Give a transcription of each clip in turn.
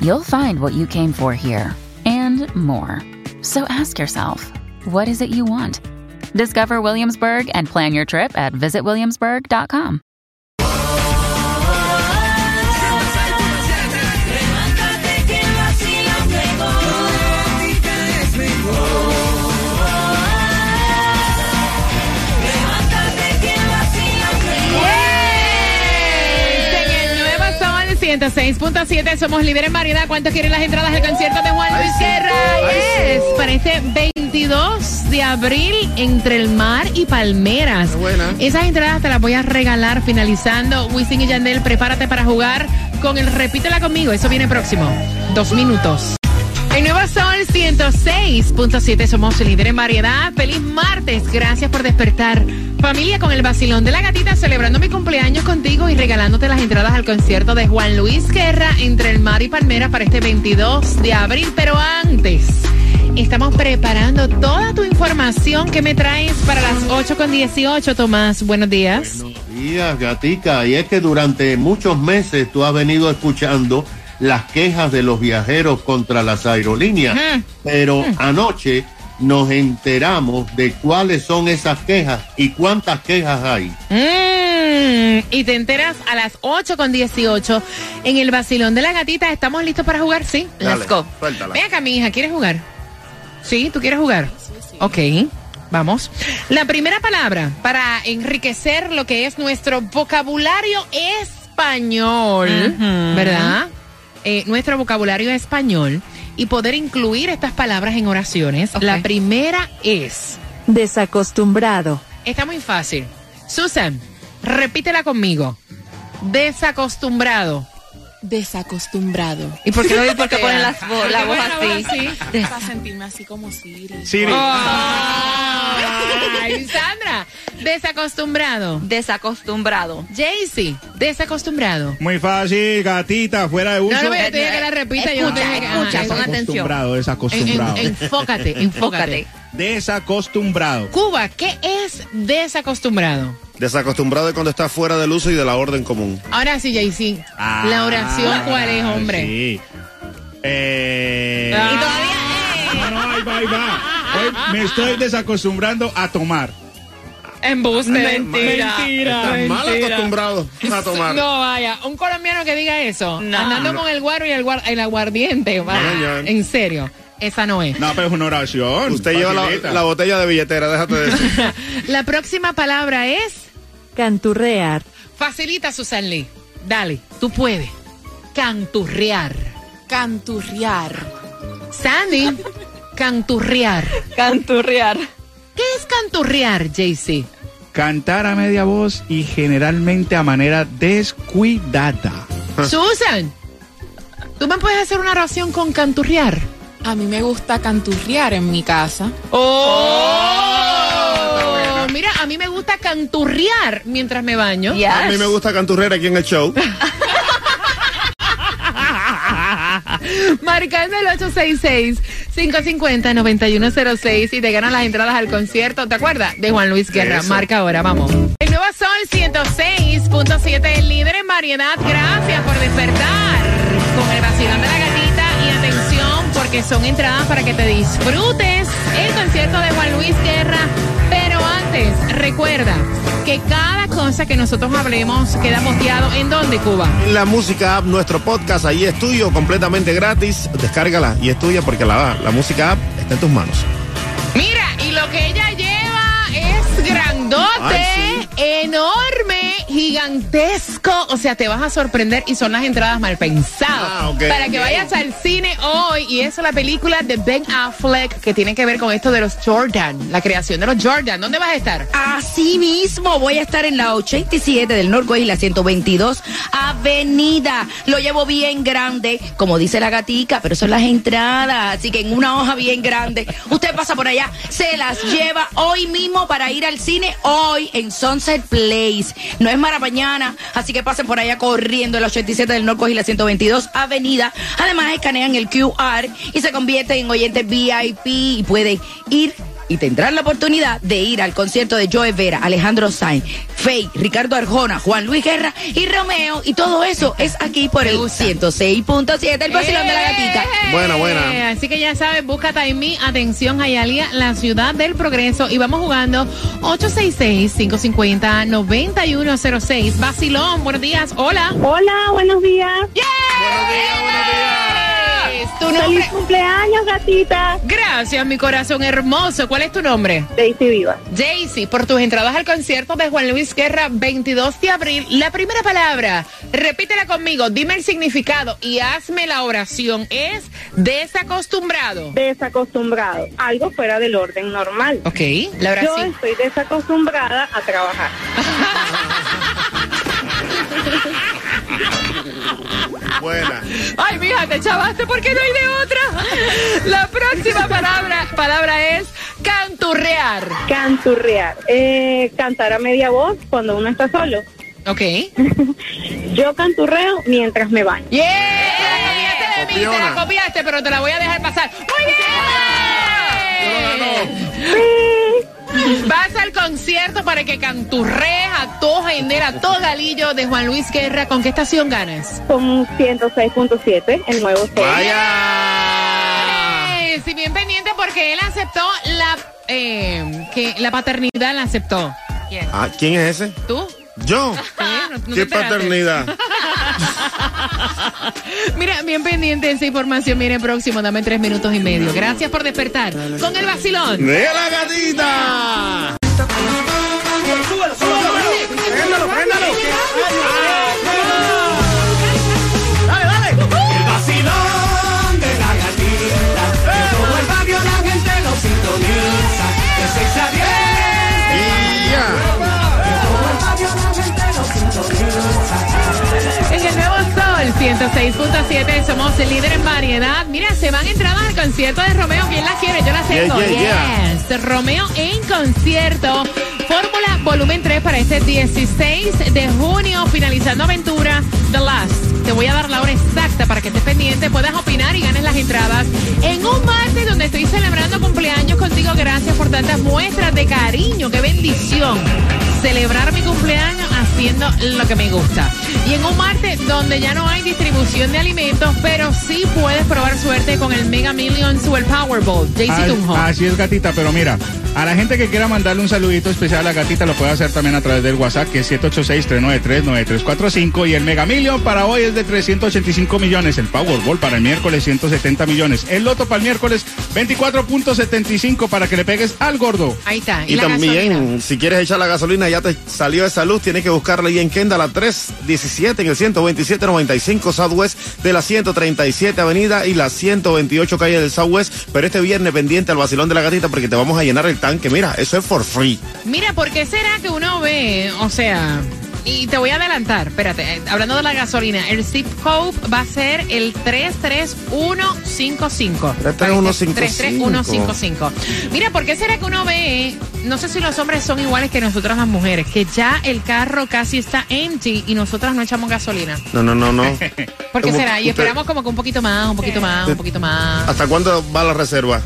you'll find what you came for here and more. So ask yourself, what is it you want? Discover Williamsburg and plan your trip at visitwilliamsburg.com. 106.7 somos líderes en variedad. ¿Cuántos quieren las entradas al concierto de Juan Luis Guerra? Yes, para este 22 de abril entre el mar y Palmeras. Esas entradas te las voy a regalar finalizando. Wisin y Yandel, prepárate para jugar con el Repítela conmigo. Eso viene próximo. Dos minutos. El Nuevo Sol 106.7, somos líder en variedad. Feliz martes, gracias por despertar. Familia con el vacilón de la gatita, celebrando mi cumpleaños contigo y regalándote las entradas al concierto de Juan Luis Guerra entre el mar y Palmera para este 22 de abril. Pero antes, estamos preparando toda tu información que me traes para las 8 con 18. Tomás, buenos días. Buenos días, gatica. Y es que durante muchos meses tú has venido escuchando las quejas de los viajeros contra las aerolíneas, pero anoche nos enteramos de cuáles son esas quejas y cuántas quejas hay. Mm, y te enteras a las 8 con 18 en el vacilón de la gatita. ¿Estamos listos para jugar? Sí. Dale, Let's go. suéltala. Ven acá, mi hija, ¿quieres jugar? ¿Sí? ¿Tú quieres jugar? Ok, vamos. La primera palabra para enriquecer lo que es nuestro vocabulario español, ¿verdad? Eh, nuestro vocabulario español y poder incluir estas palabras en oraciones. La primera es... Desacostumbrado. Está muy fácil. Susan, repítela conmigo. Desacostumbrado. Desacostumbrado. ¿Y por qué lo Porque ponen las vo- la voz así. Para sentirme así como Siri. Siri. Ay, Sandra, desacostumbrado. Desacostumbrado. Jaycee, desacostumbrado. Muy fácil, gatita, fuera de uso. No, no, yo te dije que la repita. yo te Escucha, dije que- escucha, pon atención. Desacostumbrado, desacostumbrado. en- enfócate, enfócate. Desacostumbrado. Cuba, ¿qué es desacostumbrado? Desacostumbrado de cuando está fuera del uso y de la orden común. Ahora sí, Jaycee. Ah, la oración, ¿cuál es, hombre? Sí. Eh... Ah. Y todavía. No, no, ahí va, ahí va. Hoy me estoy desacostumbrando a tomar. Embuste. Mentira. Estás mal acostumbrado a tomar. No, vaya, un colombiano que diga eso, No. andando con el guaro y el, guar- el aguardiente, vaya, señor. en serio, esa no es. No, pero es una oración. Usted lleva la, la botella de billetera, déjate de eso. La próxima palabra es Canturrear. facilita, Susan Lee. Dale, tú puedes. Canturrear. Canturrear. Sandy, canturrear. Canturrear. ¿Qué es canturrear, JC? Cantar a media voz y generalmente a manera descuidada. Susan, ¿tú me puedes hacer una oración con canturrear? A mí me gusta canturrear en mi casa. ¡Oh! Mira, a mí me gusta canturrear mientras me baño. A mí me gusta canturrera aquí en el show. Marcando el 866-550-9106 y te ganan las entradas al concierto, ¿te acuerdas? De Juan Luis Guerra. Eso. Marca ahora, vamos. El nuevo Sol 106.7, el líder en variedad. Gracias por despertar con el vacilón de la gatita y atención porque son entradas para que te disfrutes el concierto de Juan Luis Guerra. Antes, recuerda que cada cosa que nosotros hablemos queda posteado en donde, Cuba. La música app, nuestro podcast, ahí es tuyo, completamente gratis. Descárgala y es tuya porque la, la música app está en tus manos. Mira, y lo que ella lleva es grandote. Ay, sí. enorme, gigantesco. O sea, te vas a sorprender y son las entradas mal pensadas. Ah, para que vayas al cine hoy. Y es la película de Ben Affleck que tiene que ver con esto de los Jordan, la creación de los Jordan. ¿Dónde vas a estar? Así mismo, voy a estar en la 87 del Norway y la 122 Avenida. Lo llevo bien grande, como dice la gatica, pero son las entradas. Así que en una hoja bien grande, usted pasa por allá, se las lleva hoy mismo para ir al cine hoy en Sunset Place. No es para mañana, así que pasen por allá corriendo en la 87 del Norway y la 122 Avenida. Además, escanean el QR y se convierte en oyente VIP y puede ir y tendrán la oportunidad de ir al concierto de Joe Vera, Alejandro Sainz, Fey, Ricardo Arjona, Juan Luis Guerra y Romeo. Y todo eso es aquí por el gusta. 106.7, el vacilón de la gatita. ¡Eh! Buena, buena. Así que ya sabes, busca Taimí, atención, Hialeah, la ciudad del progreso. Y vamos jugando 866-550-9106. Vacilón, buenos días. Hola. Hola, buenos días. ¡Yeah! Buenos días, buenos días. Tu Feliz cumpleaños, gatita. Gracias, mi corazón hermoso. ¿Cuál es tu nombre? Daisy Viva. Jaycee, por tus entradas al concierto de Juan Luis Guerra, 22 de abril. La primera palabra, repítela conmigo, dime el significado y hazme la oración. Es desacostumbrado. Desacostumbrado. Algo fuera del orden normal. Ok, la Yo oración. estoy desacostumbrada a trabajar. Buena. Ay, mija, te chavaste porque no hay de otra. La próxima palabra, palabra es canturrear. Canturrear. Eh, cantar a media voz cuando uno está solo. Ok. Yo canturreo mientras me baño. ¡Yeah! Te la copiaste de mí, te la copiaste, pero te la voy a dejar pasar. ¡Muy bien! Vas al concierto para que canturrees a todo a todo Galillo de Juan Luis Guerra. ¿Con qué estación ganas? Con 106.7, el nuevo sol. Vaya. Eh, si bien pendiente porque él aceptó la eh, que la paternidad la aceptó. Ah, ¿Quién es ese? ¿Tú? Yo. Sí, no- no ¿Qué paternidad? Mira, bien pendiente esa información viene próximo, dame tres minutos y medio. Gracias por despertar con el vacilón. ¡De la gatita! 6.7, somos el líder en variedad. Mira, se van entradas al concierto de Romeo. ¿Quién las quiere? Yo las tengo. Yes. Romeo en concierto. Fórmula volumen 3 para este 16 de junio, finalizando aventura The Last. Te voy a dar la hora exacta para que estés pendiente, puedas opinar y ganes las entradas. En un martes donde estoy celebrando cumpleaños contigo, gracias por tantas muestras de cariño. ¡Qué bendición! Celebrar mi cumpleaños haciendo lo que me gusta. Y en un martes donde ya no hay distribución de alimentos, pero sí puedes probar suerte con el Mega Millions o el Powerball. Tunjo. Así es, gatita, pero mira, a la gente que quiera mandarle un saludito especial a la gatita lo puede hacer también a través del WhatsApp, que es 786-393-9345. Y el Mega Million para hoy es de 385 millones. El Powerball para el miércoles, 170 millones. El Loto para el miércoles, 24.75 para que le pegues al gordo. Ahí está. Y la también, gasolina? si quieres echar la gasolina, ya te salió esa luz, tienes que buscarla ahí en Kendall, la 317, en el 12795 Southwest de la 137 Avenida y la 128 calle del Southwest. Pero este viernes pendiente al vacilón de la gatita porque te vamos a llenar el tanque. Mira, eso es for free. Mira, ¿por qué será que uno ve, o sea, y te voy a adelantar, espérate, eh, hablando de la gasolina, el zip code va a ser el 33155. 33155. 33155. Mira, ¿por qué será que uno ve, no sé si los hombres son iguales que nosotras las mujeres, que ya el carro casi está empty y nosotras no echamos gasolina? No, no, no, no. ¿Por qué será? Y usted- esperamos como que un poquito más, un poquito más, un poquito más. ¿Hasta cuándo va la reserva?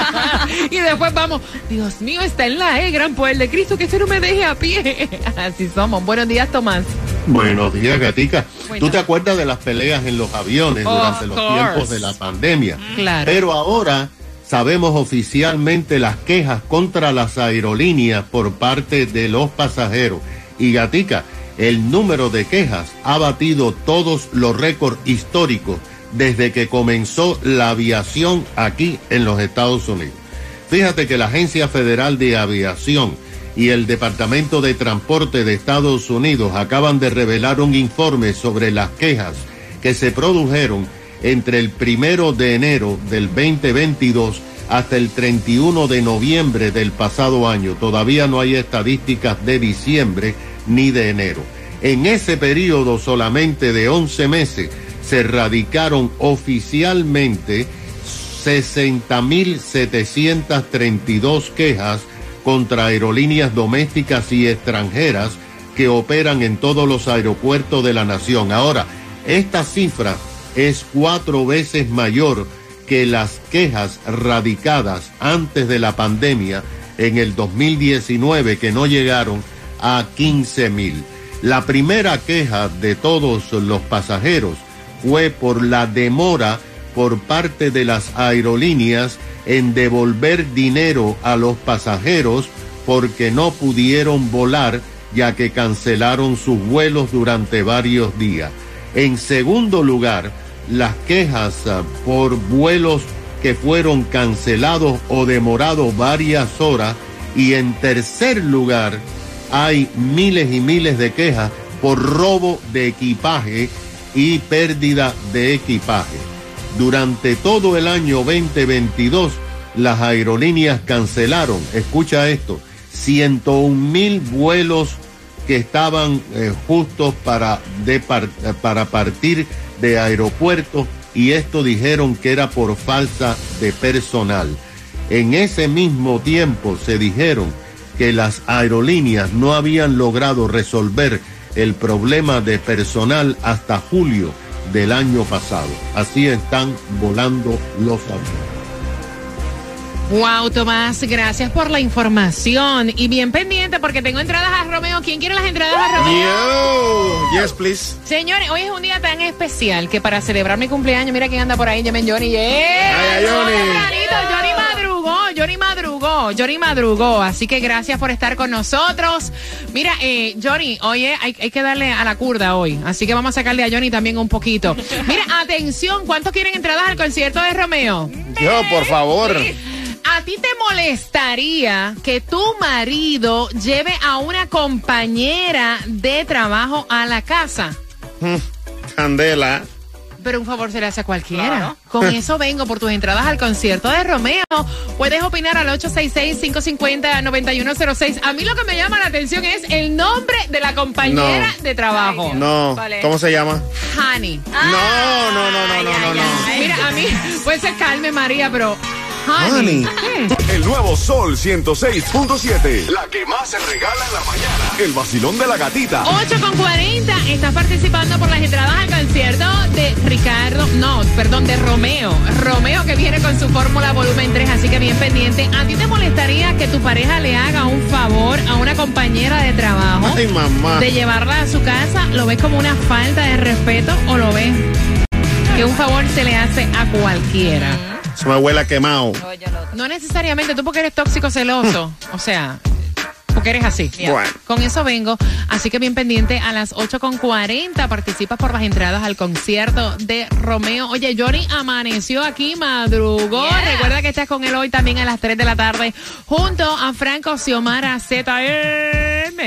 y después vamos, Dios mío, está en la E, gran poder de Cristo, que se no me deje a pie. Así somos. Buenos días, Tomás. Buenos días, Gatica. ¿Tú te acuerdas de las peleas en los aviones Of durante los course. tiempos de la pandemia? Claro. Pero ahora sabemos oficialmente las quejas contra las aerolíneas por parte de los pasajeros. Y Gatica, el número de quejas ha batido todos los récords históricos desde que comenzó la aviación aquí en los Estados Unidos. Fíjate que la Agencia Federal de Aviación y el Departamento de Transporte de Estados Unidos acaban de revelar un informe sobre las quejas que se produjeron entre el primero de enero del 2022 hasta el 31 de noviembre del pasado año. Todavía no hay estadísticas de diciembre ni de enero. En ese periodo solamente de 11 meses se radicaron oficialmente 60.732 quejas contra aerolíneas domésticas y extranjeras que operan en todos los aeropuertos de la nación. Ahora, esta cifra es cuatro veces mayor que las quejas radicadas antes de la pandemia en el 2019 que no llegaron a 15 mil. La primera queja de todos los pasajeros fue por la demora por parte de las aerolíneas en devolver dinero a los pasajeros porque no pudieron volar ya que cancelaron sus vuelos durante varios días. En segundo lugar, las quejas ah, por vuelos que fueron cancelados o demorados varias horas. Y en tercer lugar, hay miles y miles de quejas por robo de equipaje y pérdida de equipaje. Durante todo el año 2022, las aerolíneas cancelaron, escucha esto, 101 mil vuelos que estaban eh, justos para, para partir de aeropuertos y esto dijeron que era por falta de personal. En ese mismo tiempo se dijeron que las aerolíneas no habían logrado resolver el problema de personal hasta julio del año pasado. Así están volando los aviones. Wow, Tomás, gracias por la información. Y bien pendiente porque tengo entradas a Romeo. ¿Quién quiere las entradas a Romeo? Yo, yes, please. Señores, hoy es un día tan especial que para celebrar mi cumpleaños, mira quién anda por ahí, llamen Johnny. ¡Yeah! Ay, ay, Johnny. Johnny madrugó, Johnny madrugó, Johnny madrugó. Así que gracias por estar con nosotros. Mira, eh, Johnny, oye, hay, hay que darle a la curda hoy. Así que vamos a sacarle a Johnny también un poquito. Mira, atención, ¿cuántos quieren entradas al concierto de Romeo? Yo, por favor. ¿A ti te molestaría que tu marido lleve a una compañera de trabajo a la casa? Candela. Pero un favor se le hace a cualquiera. Con eso vengo por tus entradas al concierto de Romeo. Puedes opinar al 866-550-9106. A mí lo que me llama la atención es el nombre de la compañera No. de trabajo. No. ¿Cómo se llama? Honey. No, no, no, no, no, no, no. Mira, a mí puede ser Carmen María, pero Honey. Honey. Hmm. El nuevo Sol 106.7. La que más se regala en la mañana. El vacilón de la gatita. 8 con 40, estás participando por las entradas al concierto de Ricardo, no, perdón, de Romeo. Romeo que viene con su fórmula volumen 3, así que bien pendiente. ¿A ti te molestaría que tu pareja le haga un favor a una compañera de trabajo? Ay, mamá. De llevarla a su casa, ¿lo ves como una falta de respeto o lo ves que un favor se le hace a cualquiera? Se me huele a quemado. No necesariamente tú porque eres tóxico celoso, o sea, porque eres así. Bueno. Con eso vengo, así que bien pendiente a las 8.40 participas por las entradas al concierto de Romeo. Oye, Johnny amaneció aquí, madrugó. Recuerda que estás con él hoy también a las 3 de la tarde junto a Franco Xiomara ZM.